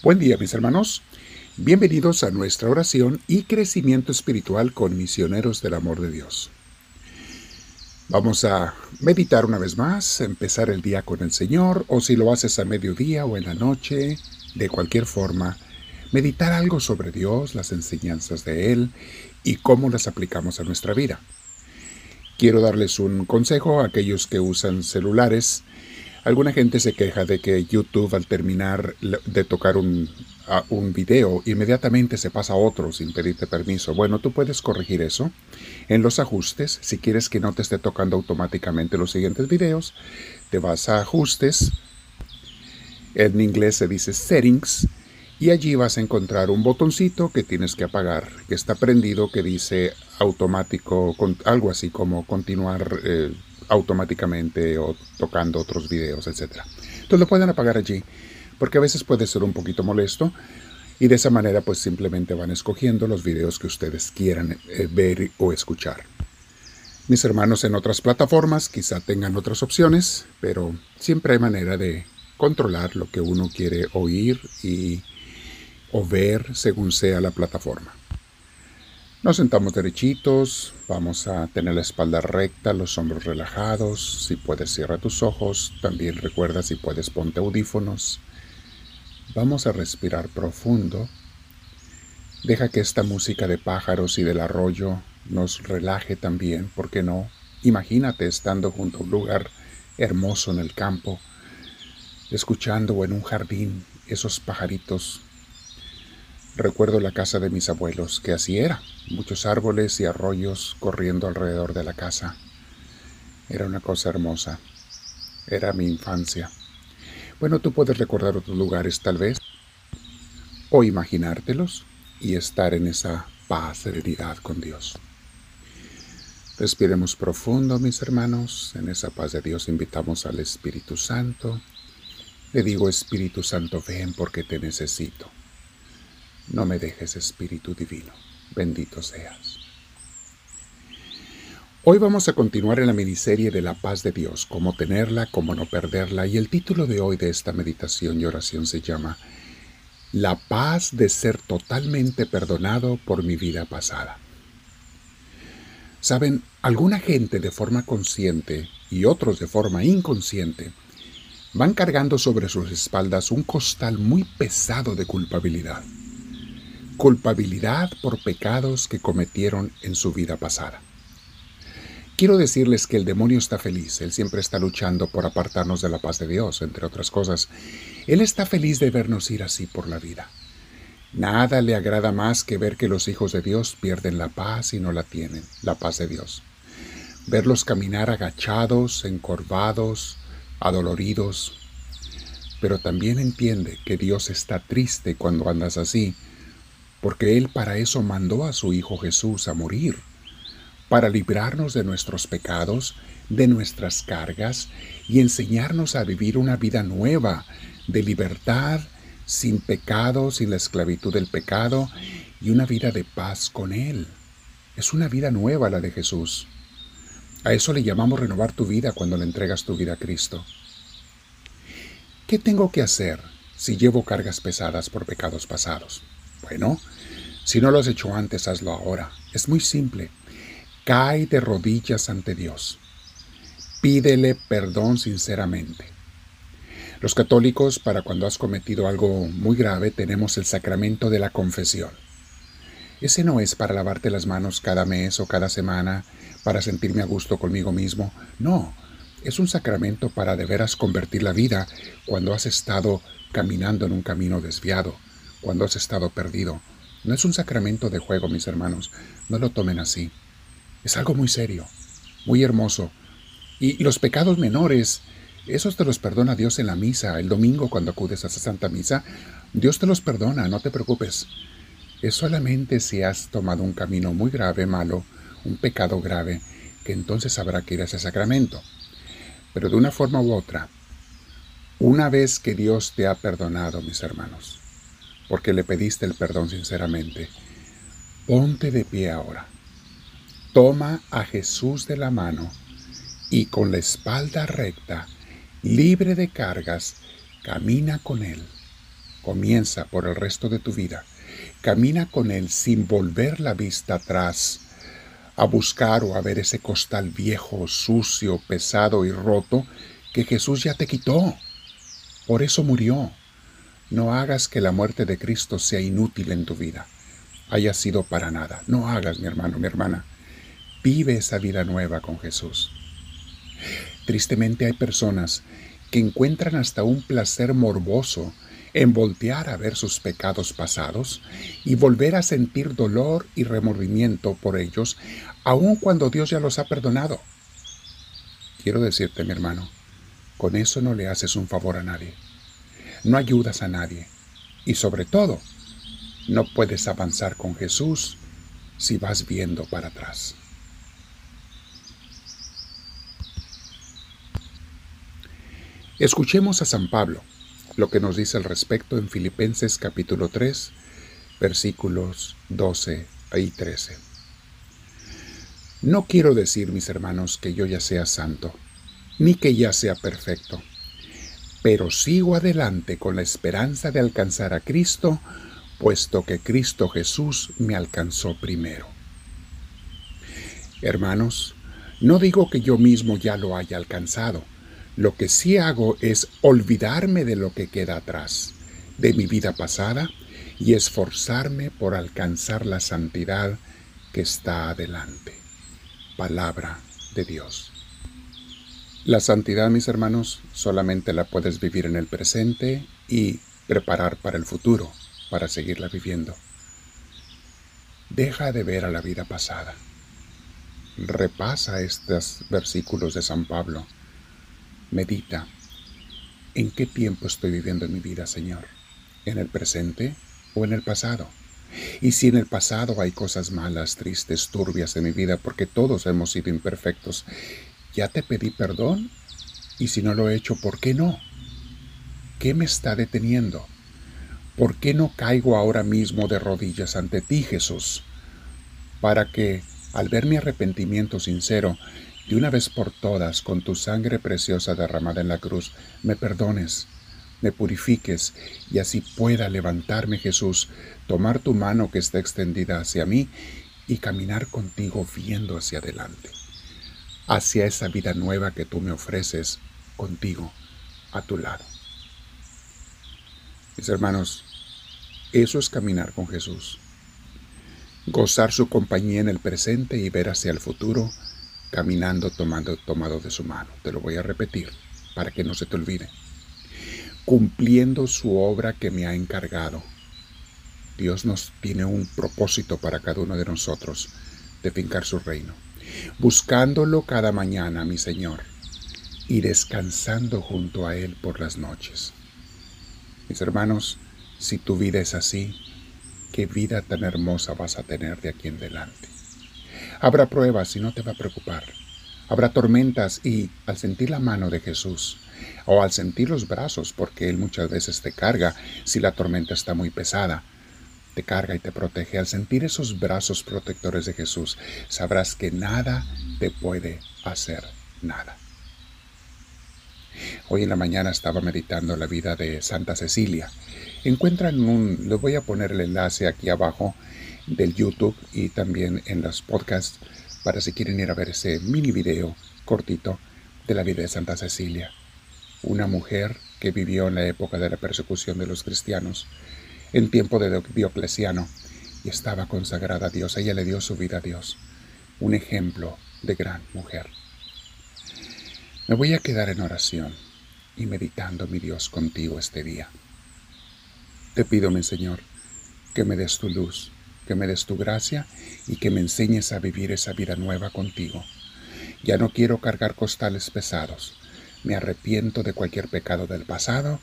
Buen día mis hermanos, bienvenidos a nuestra oración y crecimiento espiritual con misioneros del amor de Dios. Vamos a meditar una vez más, empezar el día con el Señor, o si lo haces a mediodía o en la noche, de cualquier forma, meditar algo sobre Dios, las enseñanzas de Él y cómo las aplicamos a nuestra vida. Quiero darles un consejo a aquellos que usan celulares Alguna gente se queja de que YouTube al terminar de tocar un, un video inmediatamente se pasa a otro sin pedirte permiso. Bueno, tú puedes corregir eso en los ajustes. Si quieres que no te esté tocando automáticamente los siguientes videos, te vas a ajustes. En inglés se dice settings y allí vas a encontrar un botoncito que tienes que apagar, que está prendido, que dice automático, algo así como continuar eh, automáticamente o tocando otros videos, etc. Entonces lo pueden apagar allí, porque a veces puede ser un poquito molesto y de esa manera pues simplemente van escogiendo los videos que ustedes quieran eh, ver o escuchar. Mis hermanos en otras plataformas quizá tengan otras opciones, pero siempre hay manera de controlar lo que uno quiere oír y o ver según sea la plataforma. Nos sentamos derechitos, vamos a tener la espalda recta, los hombros relajados. Si puedes, cierra tus ojos. También recuerda, si puedes, ponte audífonos. Vamos a respirar profundo. Deja que esta música de pájaros y del arroyo nos relaje también, ¿por qué no? Imagínate estando junto a un lugar hermoso en el campo, escuchando en un jardín esos pajaritos Recuerdo la casa de mis abuelos, que así era, muchos árboles y arroyos corriendo alrededor de la casa. Era una cosa hermosa. Era mi infancia. Bueno, tú puedes recordar otros lugares tal vez, o imaginártelos y estar en esa paz, serenidad con Dios. Respiremos profundo, mis hermanos. En esa paz de Dios invitamos al Espíritu Santo. Le digo, Espíritu Santo, ven porque te necesito. No me dejes, Espíritu Divino. Bendito seas. Hoy vamos a continuar en la miniserie de la paz de Dios, cómo tenerla, cómo no perderla, y el título de hoy de esta meditación y oración se llama La paz de ser totalmente perdonado por mi vida pasada. Saben, alguna gente de forma consciente y otros de forma inconsciente van cargando sobre sus espaldas un costal muy pesado de culpabilidad culpabilidad por pecados que cometieron en su vida pasada. Quiero decirles que el demonio está feliz, él siempre está luchando por apartarnos de la paz de Dios, entre otras cosas. Él está feliz de vernos ir así por la vida. Nada le agrada más que ver que los hijos de Dios pierden la paz y no la tienen, la paz de Dios. Verlos caminar agachados, encorvados, adoloridos. Pero también entiende que Dios está triste cuando andas así, porque Él para eso mandó a su Hijo Jesús a morir, para librarnos de nuestros pecados, de nuestras cargas y enseñarnos a vivir una vida nueva, de libertad, sin pecado, sin la esclavitud del pecado y una vida de paz con Él. Es una vida nueva la de Jesús. A eso le llamamos renovar tu vida cuando le entregas tu vida a Cristo. ¿Qué tengo que hacer si llevo cargas pesadas por pecados pasados? Bueno, si no lo has hecho antes, hazlo ahora. Es muy simple. Cae de rodillas ante Dios. Pídele perdón sinceramente. Los católicos, para cuando has cometido algo muy grave, tenemos el sacramento de la confesión. Ese no es para lavarte las manos cada mes o cada semana, para sentirme a gusto conmigo mismo. No, es un sacramento para de veras convertir la vida cuando has estado caminando en un camino desviado cuando has estado perdido. No es un sacramento de juego, mis hermanos. No lo tomen así. Es algo muy serio, muy hermoso. Y, los pecados menores, esos te los perdona Dios en la misa. El domingo cuando acudes a esa santa misa, Dios te los perdona, no te preocupes. Es solamente si has tomado un camino muy grave, malo, un pecado grave, que entonces habrá que ir a ese sacramento. Pero de una forma u otra, una vez que Dios te ha perdonado, mis hermanos, porque le pediste el perdón sinceramente. Ponte de pie ahora. Toma a Jesús de la mano y con la espalda recta, libre de cargas, camina con Él. Comienza por el resto de tu vida. Camina con Él sin volver la vista atrás, a buscar o a ver ese costal viejo, sucio, pesado y roto que Jesús ya te quitó. Por eso murió. No hagas que la muerte de Cristo sea inútil en tu vida, haya sido para nada. No hagas, mi hermano, mi hermana. Vive esa vida nueva con Jesús. Tristemente hay personas que encuentran hasta un placer morboso en voltear a ver sus pecados pasados y volver a sentir dolor y remordimiento por ellos, aun cuando Dios ya los ha perdonado. Quiero decirte, mi hermano, con eso no le haces un favor a nadie, no ayudas a nadie y sobre todo, no puedes avanzar con Jesús si vas viendo para atrás. Escuchemos a San Pablo lo que nos dice al respecto en Filipenses capítulo 3, versículos 12 y 13. No quiero decir, mis hermanos, que yo ya sea santo, ni que ya sea perfecto, pero sigo adelante con la esperanza de alcanzar a Cristo, puesto que Cristo Jesús me alcanzó primero. Hermanos, no digo que yo mismo ya lo haya alcanzado, lo que sí hago es olvidarme de lo que queda atrás, de mi vida pasada, y esforzarme por alcanzar la santidad que está adelante. Palabra de Dios. La santidad, mis hermanos, solamente la puedes vivir en el presente y preparar para el futuro, para seguirla viviendo. Deja de ver a la vida pasada. Repasa estos versículos de San Pablo Medita. ¿En qué tiempo estoy viviendo en mi vida, Señor? ¿En el presente o en el pasado? Y si en el pasado hay cosas malas, tristes, turbias en mi vida, porque todos hemos sido imperfectos, ¿ya te pedí perdón? Y si no lo he hecho, ¿por qué no? ¿Qué me está deteniendo? ¿Por qué no caigo ahora mismo de rodillas ante ti, Jesús? Para que, al ver mi arrepentimiento sincero, de una vez por todas, con tu sangre preciosa derramada en la cruz, me perdones, me purifiques y así pueda levantarme Jesús, tomar tu mano que está extendida hacia mí y caminar contigo viendo hacia adelante, hacia esa vida nueva que tú me ofreces contigo a tu lado. Mis hermanos, eso es caminar con Jesús, gozar su compañía en el presente y ver hacia el futuro caminando tomando, tomado de su mano. Te lo voy a repetir para que no se te olvide. Cumpliendo su obra que me ha encargado. Dios nos tiene un propósito para cada uno de nosotros de fincar su reino. Buscándolo cada mañana, mi Señor, y descansando junto a Él por las noches. Mis hermanos, si tu vida es así, qué vida tan hermosa vas a tener de aquí en adelante. Habrá pruebas y no te va a preocupar. Habrá tormentas y al sentir la mano de Jesús o al sentir los brazos, porque Él muchas veces te carga si la tormenta está muy pesada, te carga y te protege. Al sentir esos brazos protectores de Jesús, sabrás que nada te puede hacer nada. Hoy en la mañana estaba meditando la vida de Santa Cecilia. Encuentran un, les voy a poner el enlace aquí abajo del YouTube y también en los podcasts para si quieren ir a ver ese mini video cortito de la vida de Santa Cecilia, una mujer que vivió en la época de la persecución de los cristianos, en tiempo de Diocleciano, y estaba consagrada a Dios. Ella le dio su vida a Dios, un ejemplo de gran mujer. Me voy a quedar en oración y meditando, mi Dios, contigo este día. Te pido, mi Señor, que me des tu luz, que me des tu gracia y que me enseñes a vivir esa vida nueva contigo. Ya no quiero cargar costales pesados. Me arrepiento de cualquier pecado del pasado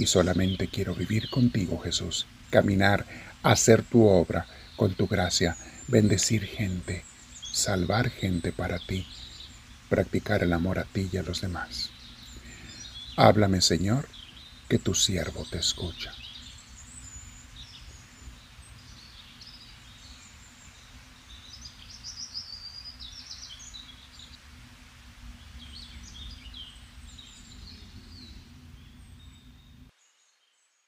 y solamente quiero vivir contigo, Jesús. Caminar, hacer tu obra con tu gracia, bendecir gente, salvar gente para ti, practicar el amor a ti y a los demás. Háblame, Señor, que tu siervo te escucha.